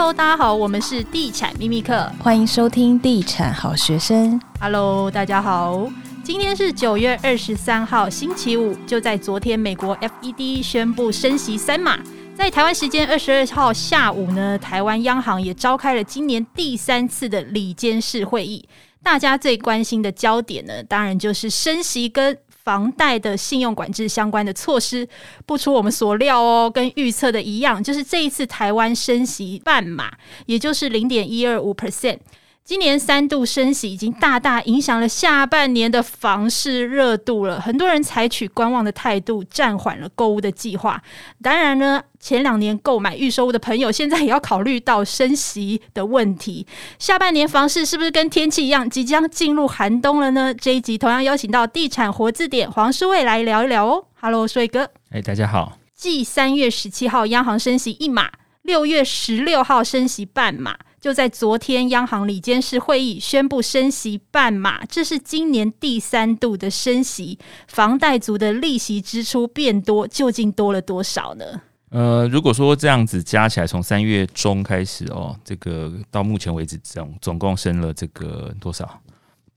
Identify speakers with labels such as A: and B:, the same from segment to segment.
A: Hello，大家好，我们是地产秘密课，
B: 欢迎收听地产好学生。
A: Hello，大家好，今天是九月二十三号，星期五。就在昨天，美国 FED 宣布升息三码。在台湾时间二十二号下午呢，台湾央行也召开了今年第三次的里监事会议。大家最关心的焦点呢，当然就是升息跟房贷的信用管制相关的措施，不出我们所料哦，跟预测的一样，就是这一次台湾升息半码，也就是零点一二五 percent。今年三度升息，已经大大影响了下半年的房市热度了。很多人采取观望的态度，暂缓了购物的计划。当然呢，前两年购买预售屋的朋友，现在也要考虑到升息的问题。下半年房市是不是跟天气一样，即将进入寒冬了呢？这一集同样邀请到地产活字典黄书卫来聊一聊哦。Hello，书卫哥。
C: 哎，大家好。
A: 继三月十七号央行升息一码，六月十六号升息半码。就在昨天，央行里监事会议宣布升息半码，这是今年第三度的升息。房贷族的利息支出变多，究竟多了多少呢？
C: 呃，如果说这样子加起来，从三月中开始哦，这个到目前为止总总共升了这个多少？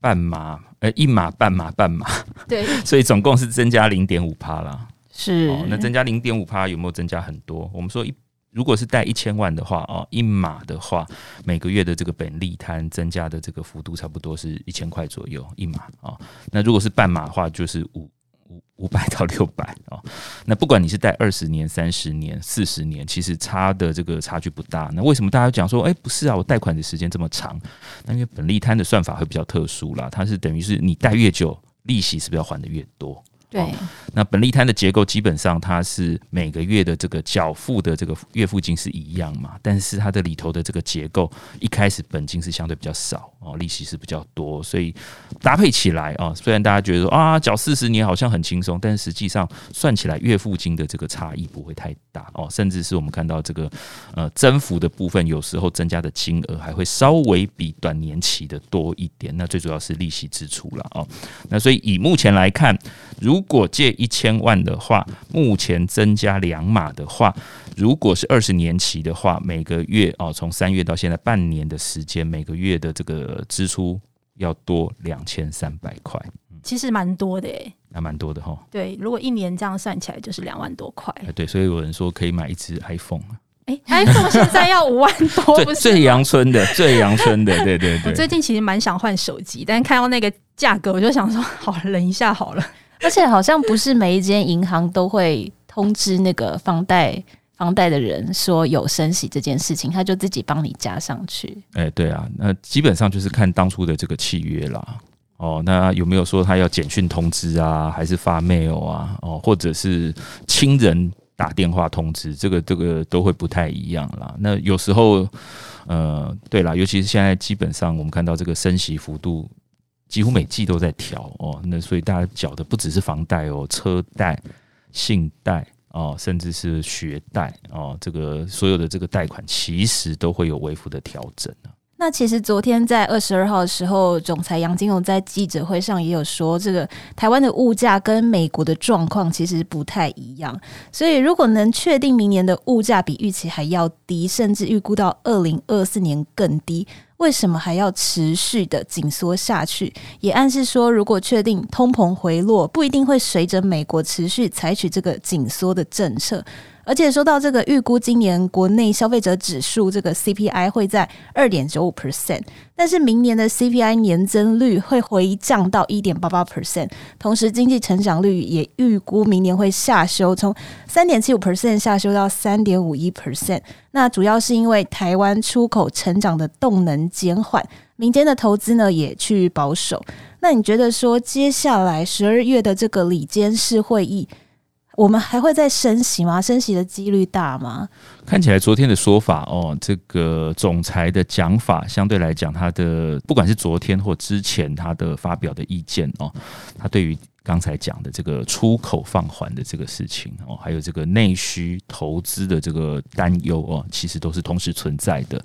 C: 半码？呃，一码半码半码？
A: 对，
C: 所以总共是增加零点五趴啦。
A: 是，
C: 哦，那增加零点五趴有没有增加很多？我们说一。如果是贷一千万的话哦，一码的话，每个月的这个本利摊增加的这个幅度差不多是一千块左右一码啊。那如果是半码的话，就是五五五百到六百啊。那不管你是贷二十年、三十年、四十年，其实差的这个差距不大。那为什么大家讲说，哎，不是啊，我贷款的时间这么长？那因为本利摊的算法会比较特殊啦，它是等于是你贷越久，利息是不是要还的越多？对、那本利摊的结构基本上它是每个月的这个缴付的这个月付金是一样嘛，但是它的里头的这个结构一开始本金是相对比较少哦，利息是比较多，所以搭配起来啊，虽然大家觉得啊缴四十年好像很轻松，但实际上算起来月付金的这个差异不会太大哦，甚至是我们看到这个呃增幅的部分，有时候增加的金额还会稍微比短年期的多一点，那最主要是利息支出了哦，那所以以目前来看，如果借一千万的话，目前增加两码的话，如果是二十年期的话，每个月哦，从三月到现在半年的时间，每个月的这个支出要多两千三百块，
A: 其实蛮多的诶，
C: 还蛮多的哈。
A: 对，如果一年这样算起来，就是两万多块。
C: 对，所以有人说可以买一只 iPhone。
A: 哎，iPhone 现在要五万多，
C: 最最阳春的，最阳春的，对对对。
A: 我最近其实蛮想换手机，但看到那个价格，我就想说，好，忍一下好了。
B: 而且好像不是每一间银行都会通知那个房贷房贷的人说有升息这件事情，他就自己帮你加上去。
C: 哎，对啊，那基本上就是看当初的这个契约啦。哦，那有没有说他要简讯通知啊，还是发 mail 啊？哦，或者是亲人打电话通知，这个这个都会不太一样啦。那有时候，呃，对啦，尤其是现在基本上我们看到这个升息幅度。几乎每季都在调哦，那所以大家缴的不只是房贷哦，车贷、信贷哦，甚至是学贷哦，这个所有的这个贷款其实都会有微幅的调整。
B: 那其实昨天在二十二号的时候，总裁杨金龙在记者会上也有说，这个台湾的物价跟美国的状况其实不太一样，所以如果能确定明年的物价比预期还要低，甚至预估到二零二四年更低。为什么还要持续的紧缩下去？也暗示说，如果确定通膨回落，不一定会随着美国持续采取这个紧缩的政策。而且说到这个预估，今年国内消费者指数这个 CPI 会在二点九五 percent，但是明年的 CPI 年增率会回降到一点八八 percent，同时经济成长率也预估明年会下修，从三点七五 percent 下修到三点五一 percent。那主要是因为台湾出口成长的动能减缓，民间的投资呢也趋于保守。那你觉得说接下来十二月的这个里监事会议？我们还会再升息吗？升息的几率大吗？
C: 看起来昨天的说法哦，这个总裁的讲法相对来讲，他的不管是昨天或之前他的发表的意见哦，他对于刚才讲的这个出口放缓的这个事情哦，还有这个内需投资的这个担忧哦，其实都是同时存在的。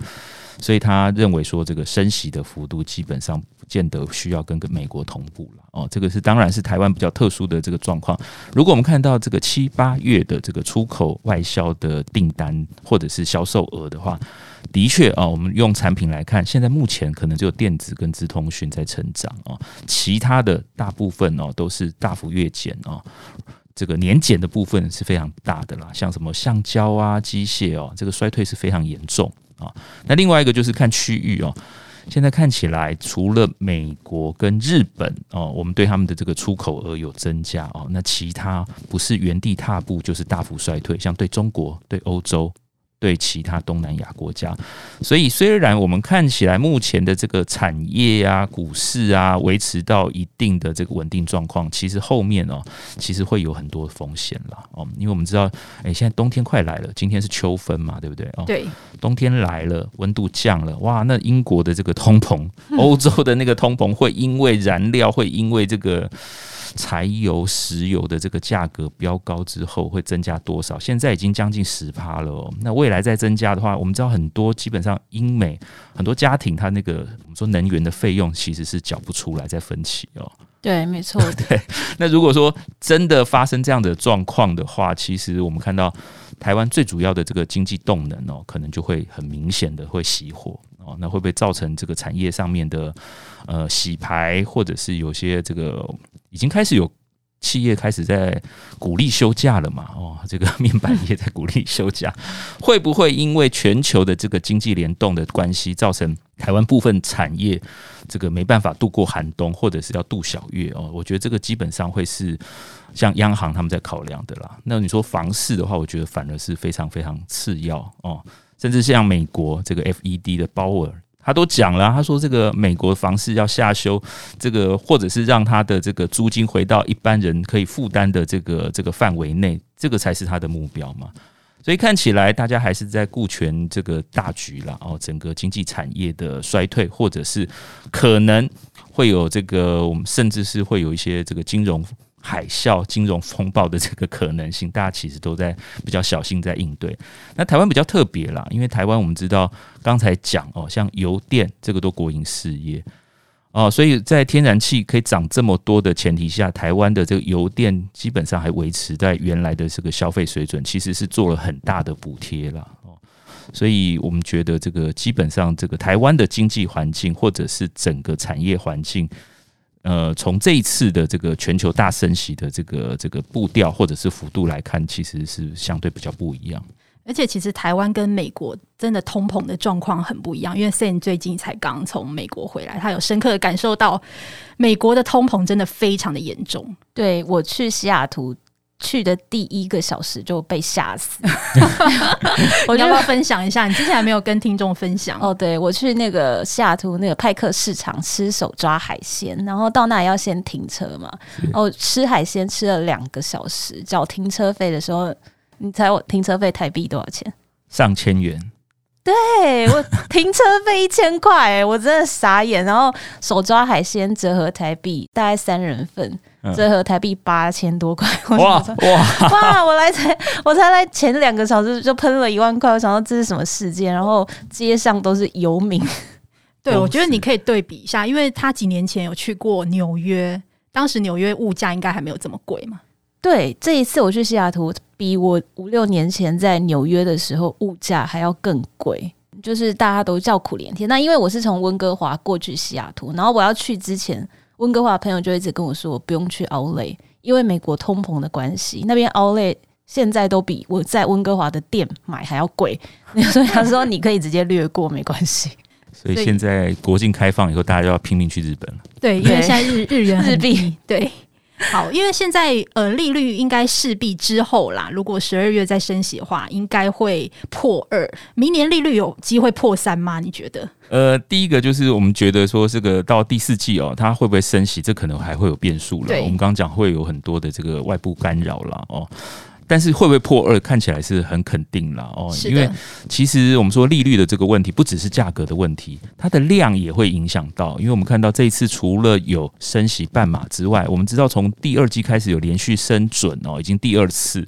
C: 所以他认为说，这个升息的幅度基本上不见得需要跟个美国同步了哦。这个是当然是台湾比较特殊的这个状况。如果我们看到这个七八月的这个出口外销的订单或者是销售额的话，的确啊，我们用产品来看，现在目前可能只有电子跟资通讯在成长啊，其他的大部分哦都是大幅月减啊。这个年减的部分是非常大的啦，像什么橡胶啊、机械哦，这个衰退是非常严重啊。那另外一个就是看区域哦，现在看起来除了美国跟日本哦，我们对他们的这个出口额有增加哦，那其他不是原地踏步就是大幅衰退，像对中国、对欧洲。对其他东南亚国家，所以虽然我们看起来目前的这个产业啊、股市啊维持到一定的这个稳定状况，其实后面哦，其实会有很多风险啦哦，因为我们知道，哎，现在冬天快来了，今天是秋分嘛，对不对？哦，
A: 对，
C: 冬天来了，温度降了，哇，那英国的这个通膨，欧洲的那个通膨会因为燃料，会因为这个。柴油、石油的这个价格飙高之后会增加多少？现在已经将近十趴了哦。那未来再增加的话，我们知道很多基本上英美很多家庭，它那个我们说能源的费用其实是缴不出来，再分期哦。
B: 对，没错。
C: 对。那如果说真的发生这样的状况的话，其实我们看到台湾最主要的这个经济动能哦，可能就会很明显的会熄火那会不会造成这个产业上面的呃洗牌，或者是有些这个？已经开始有企业开始在鼓励休假了嘛？哦，这个面板业在鼓励休假，会不会因为全球的这个经济联动的关系，造成台湾部分产业这个没办法度过寒冬，或者是要度小月？哦，我觉得这个基本上会是像央行他们在考量的啦。那你说房市的话，我觉得反而是非常非常次要哦，甚至像美国这个 FED 的鲍尔。他都讲了，他说这个美国房市要下修，这个或者是让他的这个租金回到一般人可以负担的这个这个范围内，这个才是他的目标嘛。所以看起来大家还是在顾全这个大局了哦，整个经济产业的衰退，或者是可能会有这个我们甚至是会有一些这个金融。海啸、金融风暴的这个可能性，大家其实都在比较小心在应对。那台湾比较特别啦，因为台湾我们知道刚才讲哦，像油电这个都国营事业哦，所以在天然气可以涨这么多的前提下，台湾的这个油电基本上还维持在原来的这个消费水准，其实是做了很大的补贴了哦。所以我们觉得这个基本上这个台湾的经济环境或者是整个产业环境。呃，从这一次的这个全球大升息的这个这个步调或者是幅度来看，其实是相对比较不一样。
A: 而且，其实台湾跟美国真的通膨的状况很不一样。因为 Sam 最近才刚从美国回来，他有深刻的感受到美国的通膨真的非常的严重。
B: 对，我去西雅图。去的第一个小时就被吓死，
A: 我要不要分享一下？你之前还没有跟听众分享
B: 哦。对，我去那个西雅图那个派克市场吃手抓海鲜，然后到那里要先停车嘛。哦，吃海鲜吃了两个小时，缴停车费的时候，你猜我停车费台币多少钱？
C: 上千元。
B: 对，我停车费一千块，哎，我真的傻眼。然后手抓海鲜折合台币大概三人份。折合台币八千多块，哇哇哇！我来才我才来前两个小时就喷了一万块，我想说这是什么事件？然后街上都是游民。
A: 对，我觉得你可以对比一下，因为他几年前有去过纽约，当时纽约物价应该还没有这么贵嘛。
B: 对，这一次我去西雅图，比我五六年前在纽约的时候物价还要更贵，就是大家都叫苦连天。那因为我是从温哥华过去西雅图，然后我要去之前。温哥华朋友就一直跟我说，我不用去 Outlet，因为美国通膨的关系，那边 Outlet 现在都比我在温哥华的店买还要贵。所以他说你可以直接略过，没关系。
C: 所以现在国境开放以后，大家就要拼命去日本了。
A: 对，因为现在日日元日币对。好，因为现在呃利率应该势必之后啦，如果十二月再升息的话，应该会破二。明年利率有机会破三吗？你觉得？
C: 呃，第一个就是我们觉得说这个到第四季哦，它会不会升息？这可能还会有变数了。我们刚刚讲会有很多的这个外部干扰了哦。但是会不会破二，看起来是很肯定了哦，因为其实我们说利率的这个问题不只是价格的问题，它的量也会影响到。因为我们看到这一次除了有升息半码之外，我们知道从第二季开始有连续升准哦，已经第二次。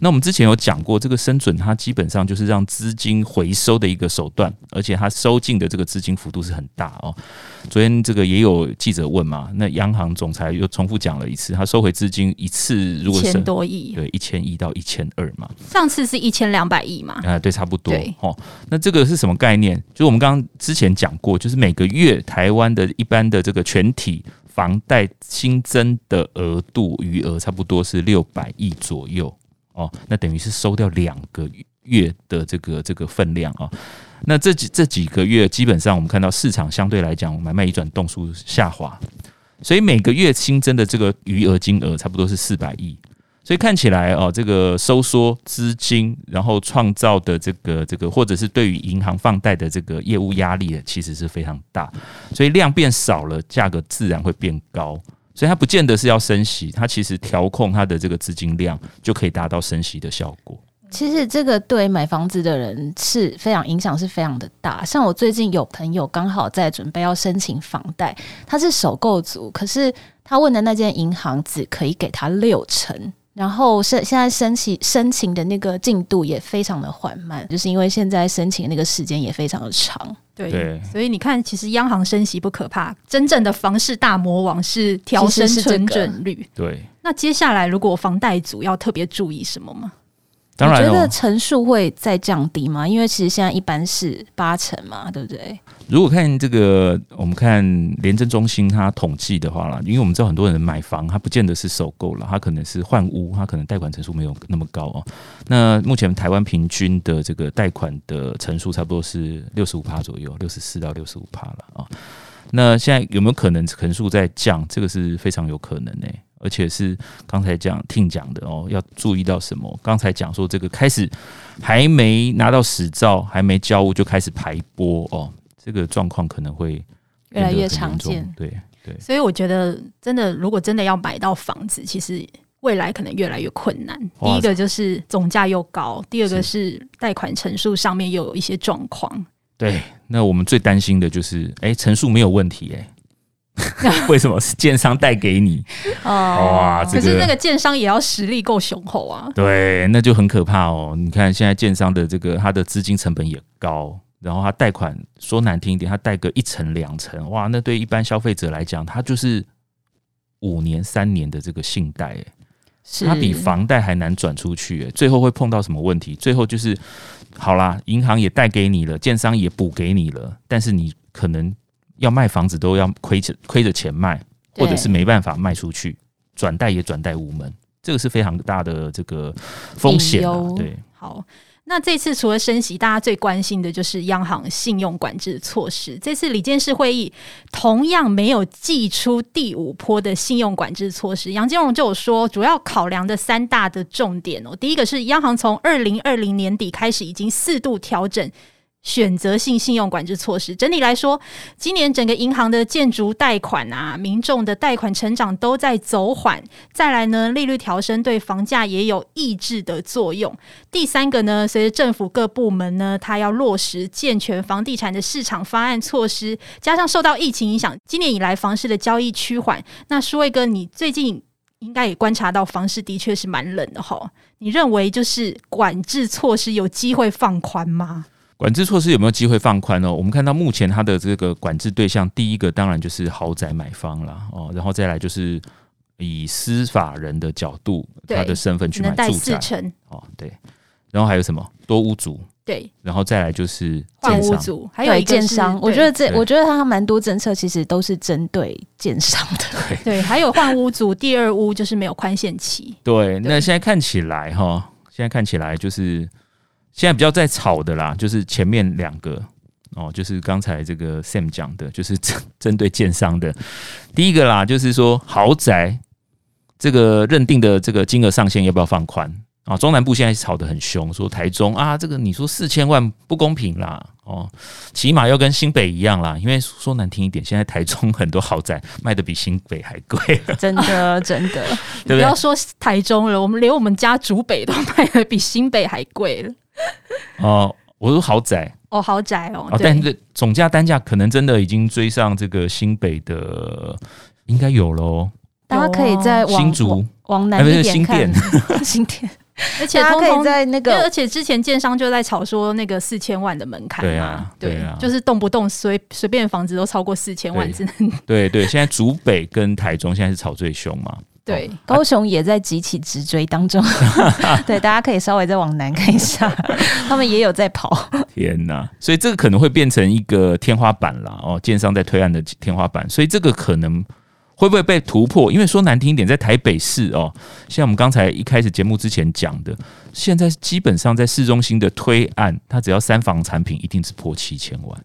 C: 那我们之前有讲过，这个升准它基本上就是让资金回收的一个手段，而且它收进的这个资金幅度是很大哦。昨天这个也有记者问嘛，那央行总裁又重复讲了一次，他收回资金一次如果是
A: 一千多亿，
C: 对，一千亿到。一千二嘛。
A: 上次是一千两百亿嘛？
C: 啊，对，差不多。
A: 对
C: 哦，那这个是什么概念？就是我们刚刚之前讲过，就是每个月台湾的一般的这个全体房贷新增的额度余额，差不多是六百亿左右。哦，那等于是收掉两个月的这个这个分量啊。那这几这几个月，基本上我们看到市场相对来讲买卖移转动数下滑，所以每个月新增的这个余额金额差不多是四百亿。所以看起来哦，这个收缩资金，然后创造的这个这个，或者是对于银行放贷的这个业务压力，其实是非常大。所以量变少了，价格自然会变高。所以它不见得是要升息，它其实调控它的这个资金量就可以达到升息的效果。
B: 其实这个对买房子的人是非常影响，是非常的大。像我最近有朋友刚好在准备要申请房贷，他是首购族，可是他问的那间银行只可以给他六成。然后申现在申请申请的那个进度也非常的缓慢，就是因为现在申请那个时间也非常的长。
A: 对，对，所以你看，其实央行升息不可怕，真正的房市大魔王是调升存准率。
C: 对，
A: 那接下来如果房贷族要特别注意什么吗？
C: 当然，
B: 你觉得成数会再降低吗？因为其实现在一般是八成嘛，对不对？
C: 如果看这个，我们看廉政中心它统计的话啦，因为我们知道很多人买房，他不见得是首购了，他可能是换屋，他可能贷款成数没有那么高哦。那目前台湾平均的这个贷款的成数差不多是六十五趴左右，六十四到六十五趴了啊。那现在有没有可能成数在降？这个是非常有可能诶、欸。而且是刚才讲听讲的哦，要注意到什么？刚才讲说这个开始还没拿到实照，还没交屋就开始排播哦，这个状况可能会
B: 越来越常见。
C: 对对，
A: 所以我觉得真的，如果真的要买到房子，其实未来可能越来越困难。第一个就是总价又高，第二个是贷款成数上面又有一些状况。
C: 对，那我们最担心的就是，哎，成数没有问题，哎。为什么是建商贷给你？
A: 哦，哇，可是那个建商也要实力够雄厚啊。
C: 对，那就很可怕哦。你看现在建商的这个他的资金成本也高，然后他贷款说难听一点，他贷个一层两层，哇，那对一般消费者来讲，他就是五年三年的这个信贷，是他比房贷还难转出去，最后会碰到什么问题？最后就是好啦，银行也贷给你了，建商也补给你了，但是你可能。要卖房子都要亏着亏着钱卖，或者是没办法卖出去，转贷也转贷无门，这个是非常大的这个风险啊。对，
A: 好，那这次除了升息，大家最关心的就是央行信用管制措施。这次李监事会议同样没有祭出第五波的信用管制措施。杨金荣就有说，主要考量的三大的重点哦，第一个是央行从二零二零年底开始已经四度调整。选择性信用管制措施，整体来说，今年整个银行的建筑贷款啊，民众的贷款成长都在走缓。再来呢，利率调升对房价也有抑制的作用。第三个呢，随着政府各部门呢，它要落实健全房地产的市场方案措施，加上受到疫情影响，今年以来房市的交易趋缓。那舒卫哥，你最近应该也观察到房市的确是蛮冷的齁。你认为就是管制措施有机会放宽吗？
C: 管制措施有没有机会放宽呢？我们看到目前它的这个管制对象，第一个当然就是豪宅买方了哦，然后再来就是以司法人的角度，他的身份去买住宅哦，对，然后还有什么？多屋主。
A: 对，
C: 然后再来就是
A: 换屋主，还有建商。
B: 我觉得这我觉得它蛮多政策其实都是针对建商的，
A: 对，还有换屋主第二屋就是没有宽限期，
C: 对，那现在看起来哈，现在看起来就是。现在比较在炒的啦，就是前面两个哦，就是刚才这个 Sam 讲的，就是针针对建商的。第一个啦，就是说豪宅这个认定的这个金额上限要不要放宽啊？中南部现在吵得很凶，说台中啊，这个你说四千万不公平啦，哦，起码要跟新北一样啦。因为说难听一点，现在台中很多豪宅卖的比新北还贵，
B: 真 的真的。
A: 对不对？不要说台中了，我们连我们家竹北都卖的比新北还贵了。
C: 哦，我说豪宅
A: 哦，豪宅哦，
C: 哦但是总价单价可能真的已经追上这个新北的，应该有喽。
B: 大家可以在
C: 新竹
B: 往南一点看，
A: 新店，而且可以在那个，而且之前建商就在吵说那个四千万的门槛，
C: 对啊，对啊，
A: 就是动不动随随便房子都超过四千万，只能
C: 对对。现在竹北跟台中现在是吵最凶嘛。
A: 对，
B: 高雄也在急起直追当中。对，大家可以稍微再往南看一下，他们也有在跑。
C: 天哪！所以这个可能会变成一个天花板了哦，建商在推案的天花板。所以这个可能会不会被突破？因为说难听一点，在台北市哦，像我们刚才一开始节目之前讲的，现在基本上在市中心的推案，它只要三房产品，一定是破七千万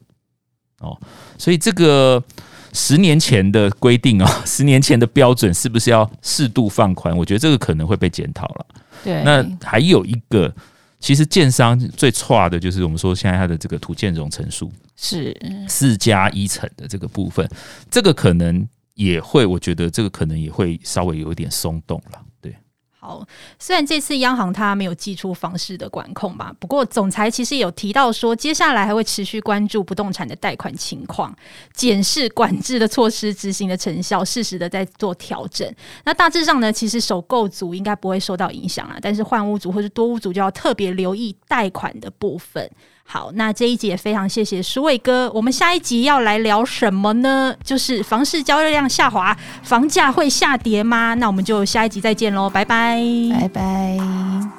C: 哦。所以这个。十年前的规定啊，十年前的标准是不是要适度放宽？我觉得这个可能会被检讨了。
B: 对，
C: 那还有一个，其实建商最差的就是我们说现在它的这个土建融成数
B: 是
C: 四加一层的这个部分，这个可能也会，我觉得这个可能也会稍微有一点松动了。
A: 对好，虽然这次央行它没有祭出房市的管控吧，不过总裁其实有提到说，接下来还会持续关注不动产的贷款情况，检视管制的措施执行的成效，适时的在做调整。那大致上呢，其实首购族应该不会受到影响啊，但是换屋族或是多屋族就要特别留意贷款的部分。好，那这一集也非常谢谢苏伟哥。我们下一集要来聊什么呢？就是房市交易量下滑，房价会下跌吗？那我们就下一集再见喽，拜拜，
B: 拜拜。